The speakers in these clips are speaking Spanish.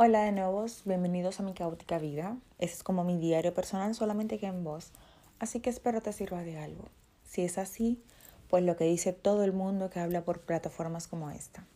Hola de nuevo, bienvenidos a mi caótica vida. Ese es como mi diario personal, solamente que en voz. Así que espero te sirva de algo. Si es así, pues lo que dice todo el mundo que habla por plataformas como esta.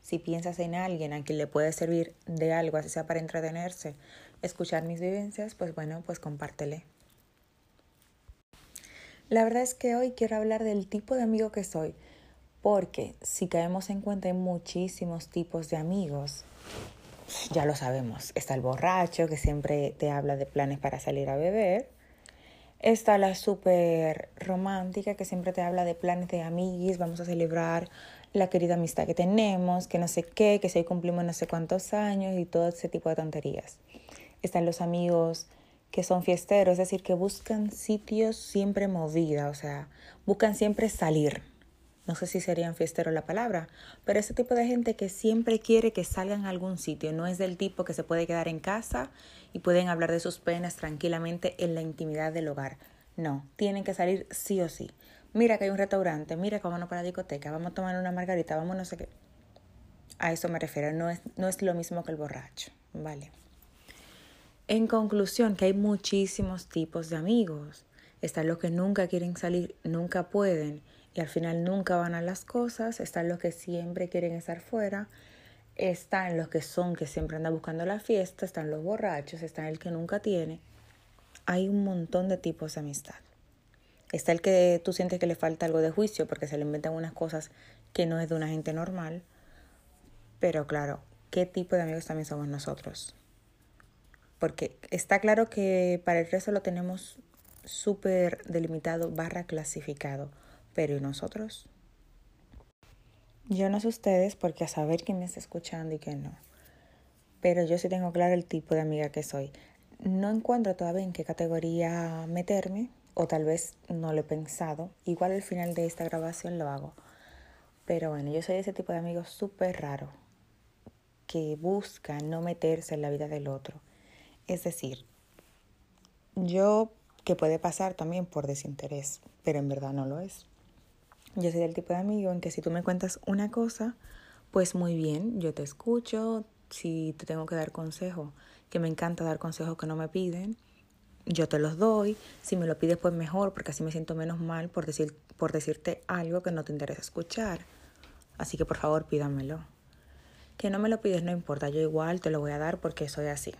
Si piensas en alguien a quien le puede servir de algo, así sea para entretenerse, escuchar mis vivencias, pues bueno, pues compártele. La verdad es que hoy quiero hablar del tipo de amigo que soy, porque si caemos en cuenta hay muchísimos tipos de amigos ya lo sabemos. Está el borracho que siempre te habla de planes para salir a beber. Está la súper romántica que siempre te habla de planes de amiguis, vamos a celebrar la querida amistad que tenemos, que no sé qué, que si hoy cumplimos no sé cuántos años y todo ese tipo de tonterías. Están los amigos que son fiesteros, es decir, que buscan sitios siempre movida, o sea, buscan siempre salir, no sé si serían fiestero la palabra, pero ese tipo de gente que siempre quiere que salgan a algún sitio, no es del tipo que se puede quedar en casa y pueden hablar de sus penas tranquilamente en la intimidad del hogar. No, tienen que salir sí o sí. Mira que hay un restaurante, mira que vamos para la discoteca, vamos a tomar una margarita, vamos no sé qué. A eso me refiero, no es, no es lo mismo que el borracho, ¿vale? En conclusión, que hay muchísimos tipos de amigos. Están los que nunca quieren salir, nunca pueden y al final nunca van a las cosas, están los que siempre quieren estar fuera, están los que son que siempre andan buscando la fiesta, están los borrachos, están el que nunca tiene. Hay un montón de tipos de amistad. Está el que tú sientes que le falta algo de juicio porque se le inventan unas cosas que no es de una gente normal. Pero claro, ¿qué tipo de amigos también somos nosotros? Porque está claro que para el resto lo tenemos súper delimitado barra clasificado pero ¿y nosotros? Yo no sé ustedes porque a saber quién me está escuchando y quién no. Pero yo sí tengo claro el tipo de amiga que soy. No encuentro todavía en qué categoría meterme, o tal vez no lo he pensado. Igual al final de esta grabación lo hago. Pero bueno, yo soy ese tipo de amigo súper raro que busca no meterse en la vida del otro. Es decir, yo que puede pasar también por desinterés, pero en verdad no lo es. Yo soy del tipo de amigo en que si tú me cuentas una cosa, pues muy bien, yo te escucho. Si te tengo que dar consejo, que me encanta dar consejos que no me piden, yo te los doy. Si me lo pides, pues mejor, porque así me siento menos mal por, decir, por decirte algo que no te interesa escuchar. Así que por favor, pídamelo. Que no me lo pides, no importa, yo igual te lo voy a dar porque soy así.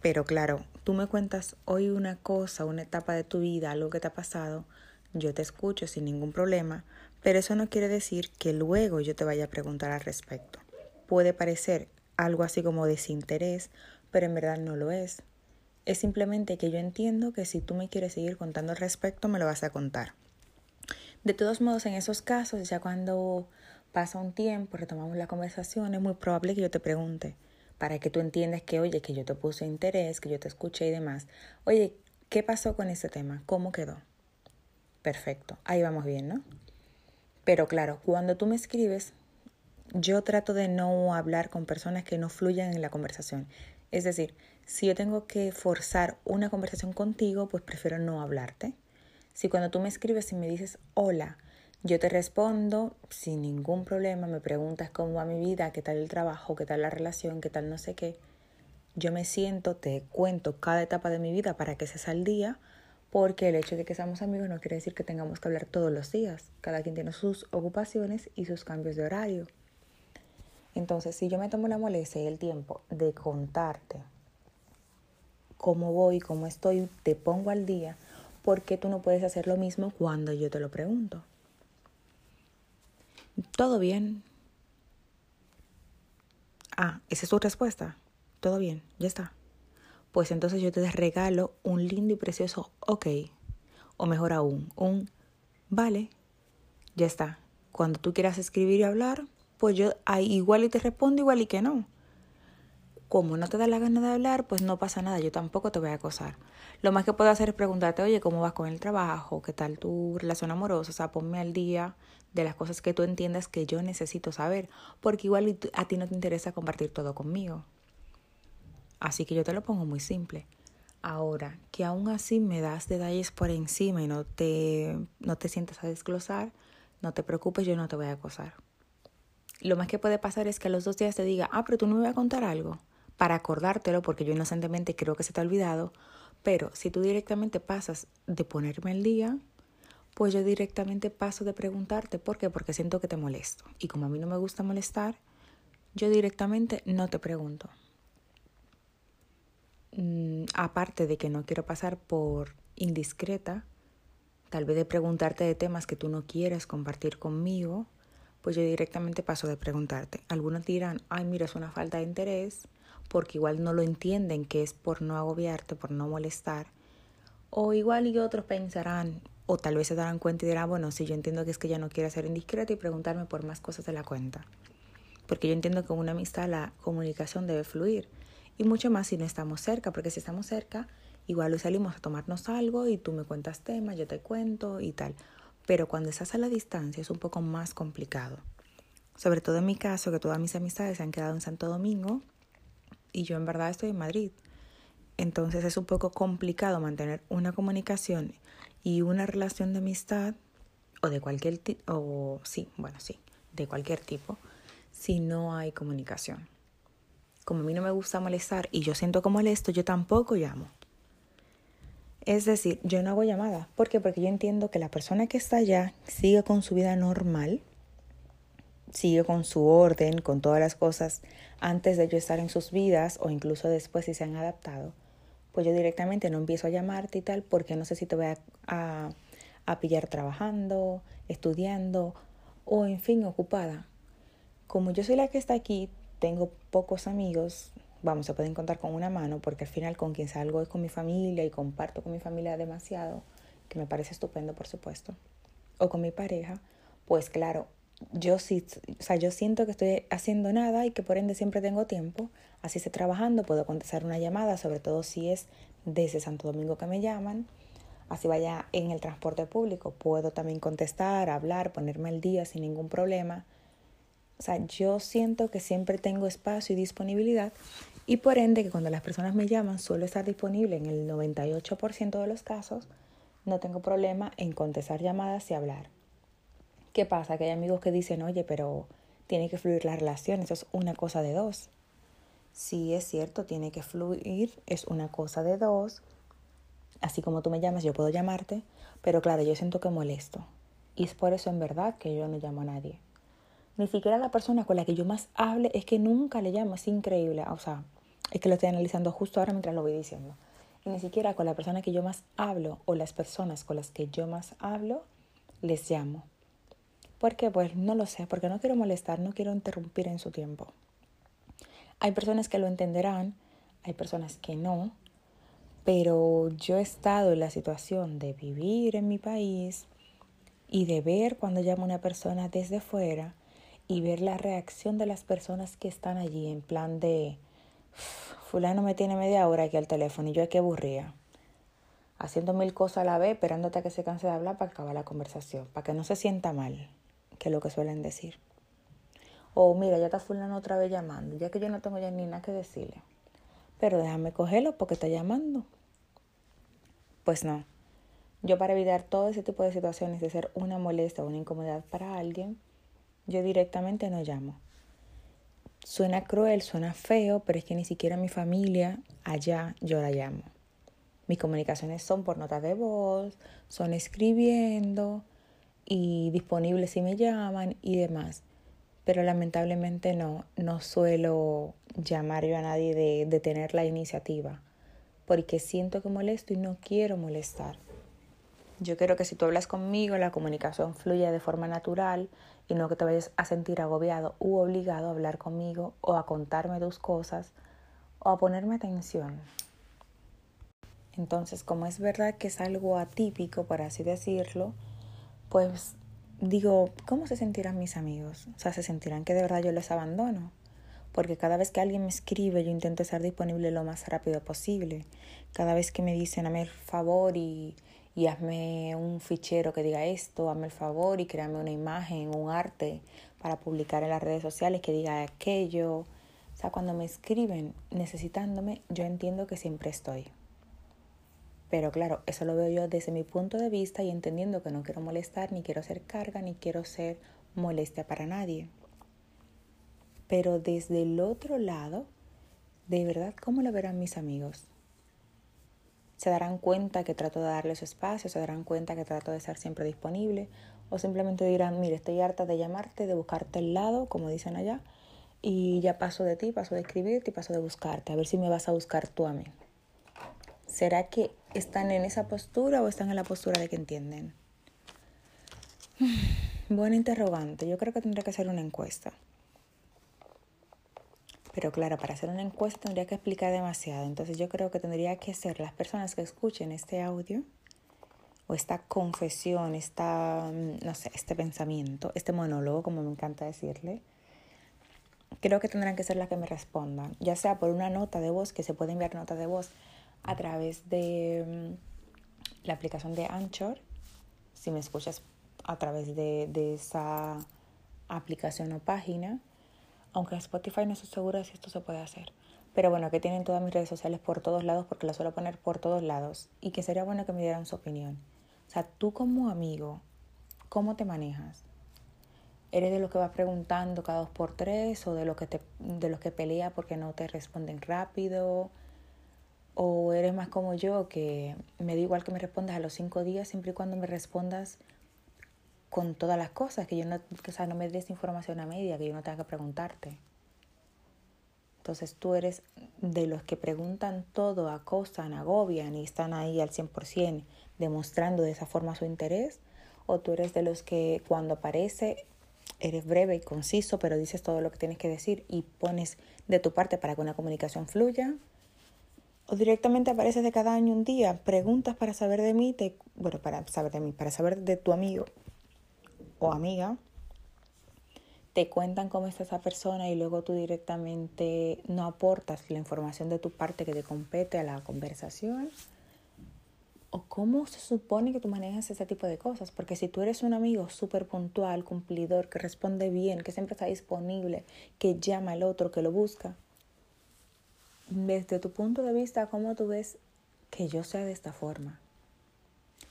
Pero claro, tú me cuentas hoy una cosa, una etapa de tu vida, algo que te ha pasado, yo te escucho sin ningún problema, pero eso no quiere decir que luego yo te vaya a preguntar al respecto. Puede parecer algo así como desinterés, pero en verdad no lo es. Es simplemente que yo entiendo que si tú me quieres seguir contando al respecto, me lo vas a contar. De todos modos, en esos casos, ya cuando pasa un tiempo, retomamos la conversación, es muy probable que yo te pregunte, para que tú entiendas que, oye, que yo te puse interés, que yo te escuché y demás. Oye, ¿qué pasó con ese tema? ¿Cómo quedó? Perfecto, ahí vamos bien, ¿no? Pero claro, cuando tú me escribes, yo trato de no hablar con personas que no fluyan en la conversación. Es decir, si yo tengo que forzar una conversación contigo, pues prefiero no hablarte. Si cuando tú me escribes y me dices hola, yo te respondo sin ningún problema, me preguntas cómo va mi vida, qué tal el trabajo, qué tal la relación, qué tal no sé qué. Yo me siento, te cuento cada etapa de mi vida para que seas al día porque el hecho de que seamos amigos no quiere decir que tengamos que hablar todos los días. Cada quien tiene sus ocupaciones y sus cambios de horario. Entonces, si yo me tomo la molestia y el tiempo de contarte cómo voy, cómo estoy, te pongo al día, ¿por qué tú no puedes hacer lo mismo cuando yo te lo pregunto? ¿Todo bien? Ah, esa es tu respuesta. Todo bien, ya está pues entonces yo te regalo un lindo y precioso ok. O mejor aún, un vale, ya está. Cuando tú quieras escribir y hablar, pues yo igual y te respondo igual y que no. Como no te da la gana de hablar, pues no pasa nada, yo tampoco te voy a acosar. Lo más que puedo hacer es preguntarte, oye, ¿cómo vas con el trabajo? ¿Qué tal tu relación amorosa? O sea, ponme al día de las cosas que tú entiendas que yo necesito saber, porque igual a ti no te interesa compartir todo conmigo. Así que yo te lo pongo muy simple. Ahora, que aún así me das detalles por encima y no te, no te sientas a desglosar, no te preocupes, yo no te voy a acosar. lo más que puede pasar es que a los dos días te diga, ah, pero tú no me vas a contar algo, para acordártelo, porque yo inocentemente creo que se te ha olvidado, pero si tú directamente pasas de ponerme el día, pues yo directamente paso de preguntarte, ¿por qué? Porque siento que te molesto. Y como a mí no me gusta molestar, yo directamente no te pregunto. Mm, aparte de que no quiero pasar por indiscreta, tal vez de preguntarte de temas que tú no quieres compartir conmigo, pues yo directamente paso de preguntarte. Algunos dirán, ay, mira, es una falta de interés, porque igual no lo entienden que es por no agobiarte, por no molestar. O igual y otros pensarán, o tal vez se darán cuenta y dirán, bueno, si yo entiendo que es que ella no quiere ser indiscreta y preguntarme por más cosas de la cuenta. Porque yo entiendo que en una amistad la comunicación debe fluir. Y mucho más si no estamos cerca, porque si estamos cerca, igual hoy salimos a tomarnos algo y tú me cuentas temas, yo te cuento y tal. Pero cuando estás a la distancia es un poco más complicado. Sobre todo en mi caso, que todas mis amistades se han quedado en Santo Domingo y yo en verdad estoy en Madrid. Entonces es un poco complicado mantener una comunicación y una relación de amistad o de cualquier o sí, bueno, sí, de cualquier tipo, si no hay comunicación como a mí no me gusta molestar y yo siento que molesto, yo tampoco llamo. Es decir, yo no hago llamadas. ¿Por qué? Porque yo entiendo que la persona que está allá sigue con su vida normal, sigue con su orden, con todas las cosas antes de yo estar en sus vidas o incluso después si se han adaptado. Pues yo directamente no empiezo a llamarte y tal porque no sé si te voy a, a, a pillar trabajando, estudiando o en fin ocupada. Como yo soy la que está aquí, tengo pocos amigos, vamos, se pueden contar con una mano, porque al final con quien salgo es con mi familia y comparto con mi familia demasiado, que me parece estupendo, por supuesto, o con mi pareja, pues claro, yo sí, o sea, yo siento que estoy haciendo nada y que por ende siempre tengo tiempo, así esté trabajando, puedo contestar una llamada, sobre todo si es desde Santo Domingo que me llaman, así vaya en el transporte público, puedo también contestar, hablar, ponerme al día sin ningún problema. O sea, yo siento que siempre tengo espacio y disponibilidad y por ende que cuando las personas me llaman suelo estar disponible en el 98% de los casos. No tengo problema en contestar llamadas y hablar. ¿Qué pasa? Que hay amigos que dicen, oye, pero tiene que fluir la relación, eso es una cosa de dos. Sí, es cierto, tiene que fluir, es una cosa de dos. Así como tú me llamas, yo puedo llamarte, pero claro, yo siento que molesto. Y es por eso en verdad que yo no llamo a nadie. Ni siquiera la persona con la que yo más hable es que nunca le llamo, es increíble. O sea, es que lo estoy analizando justo ahora mientras lo voy diciendo. Y ni siquiera con la persona que yo más hablo o las personas con las que yo más hablo, les llamo. ¿Por qué? Pues no lo sé, porque no quiero molestar, no quiero interrumpir en su tiempo. Hay personas que lo entenderán, hay personas que no, pero yo he estado en la situación de vivir en mi país y de ver cuando llamo a una persona desde fuera y ver la reacción de las personas que están allí en plan de fulano me tiene media hora aquí al teléfono y yo que aburría haciendo mil cosas a la vez esperándote a que se canse de hablar para acabar la conversación para que no se sienta mal que es lo que suelen decir. O mira ya está fulano otra vez llamando ya que yo no tengo ya ni nada que decirle pero déjame cogerlo porque está llamando pues no. Yo para evitar todo ese tipo de situaciones de ser una molestia o una incomodidad para alguien yo directamente no llamo. Suena cruel, suena feo, pero es que ni siquiera mi familia allá yo la llamo. Mis comunicaciones son por notas de voz, son escribiendo y disponibles si me llaman y demás. Pero lamentablemente no, no suelo llamar yo a nadie de, de tener la iniciativa, porque siento que molesto y no quiero molestar. Yo quiero que si tú hablas conmigo, la comunicación fluya de forma natural y no que te vayas a sentir agobiado u obligado a hablar conmigo o a contarme tus cosas o a ponerme atención. Entonces, como es verdad que es algo atípico, por así decirlo, pues digo, ¿cómo se sentirán mis amigos? O sea, se sentirán que de verdad yo los abandono. Porque cada vez que alguien me escribe, yo intento estar disponible lo más rápido posible. Cada vez que me dicen, a el favor y y hazme un fichero que diga esto, hazme el favor y créame una imagen, un arte para publicar en las redes sociales que diga aquello. O sea, cuando me escriben necesitándome, yo entiendo que siempre estoy. Pero claro, eso lo veo yo desde mi punto de vista y entendiendo que no quiero molestar, ni quiero ser carga, ni quiero ser molestia para nadie. Pero desde el otro lado, de verdad, ¿cómo lo verán mis amigos? Se darán cuenta que trato de darles espacio, se darán cuenta que trato de estar siempre disponible, o simplemente dirán, mire, estoy harta de llamarte, de buscarte al lado, como dicen allá, y ya paso de ti, paso de escribirte y paso de buscarte, a ver si me vas a buscar tú a mí. ¿Será que están en esa postura o están en la postura de que entienden? Buena interrogante. Yo creo que tendría que hacer una encuesta. Pero claro, para hacer una encuesta tendría que explicar demasiado. Entonces yo creo que tendría que ser las personas que escuchen este audio o esta confesión, esta, mm, no sé, este pensamiento, este monólogo, como me encanta decirle, creo que tendrán que ser las que me respondan, ya sea por una nota de voz, que se puede enviar nota de voz a través de mm, la aplicación de Anchor, si me escuchas a través de, de esa aplicación o página, aunque Spotify no estoy segura si esto se puede hacer. Pero bueno, que tienen todas mis redes sociales por todos lados porque las suelo poner por todos lados y que sería bueno que me dieran su opinión. O sea, tú como amigo, ¿cómo te manejas? ¿Eres de los que vas preguntando cada dos por tres o de los que, te, de los que pelea porque no te responden rápido? ¿O eres más como yo que me da igual que me respondas a los cinco días siempre y cuando me respondas con todas las cosas, que yo no, o sea, no me des información a media, que yo no tenga que preguntarte. Entonces tú eres de los que preguntan todo, acosan, agobian y están ahí al 100% demostrando de esa forma su interés, o tú eres de los que cuando aparece eres breve y conciso, pero dices todo lo que tienes que decir y pones de tu parte para que una comunicación fluya, o directamente apareces de cada año un día, preguntas para saber de mí, te, bueno, para saber de mí, para saber de tu amigo o amiga, te cuentan cómo está esa persona y luego tú directamente no aportas la información de tu parte que te compete a la conversación. ¿O cómo se supone que tú manejas ese tipo de cosas? Porque si tú eres un amigo súper puntual, cumplidor, que responde bien, que siempre está disponible, que llama al otro, que lo busca, desde tu punto de vista, ¿cómo tú ves que yo sea de esta forma?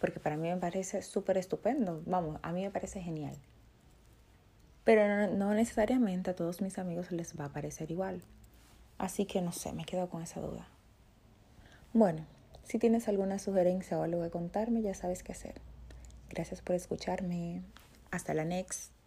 Porque para mí me parece súper estupendo, vamos, a mí me parece genial. Pero no, no, necesariamente a todos mis amigos les va a parecer igual. Así que no sé, me quedo con esa duda. Bueno, si tienes alguna sugerencia o algo que contarme, ya sabes qué hacer. Gracias por escucharme. Hasta la next.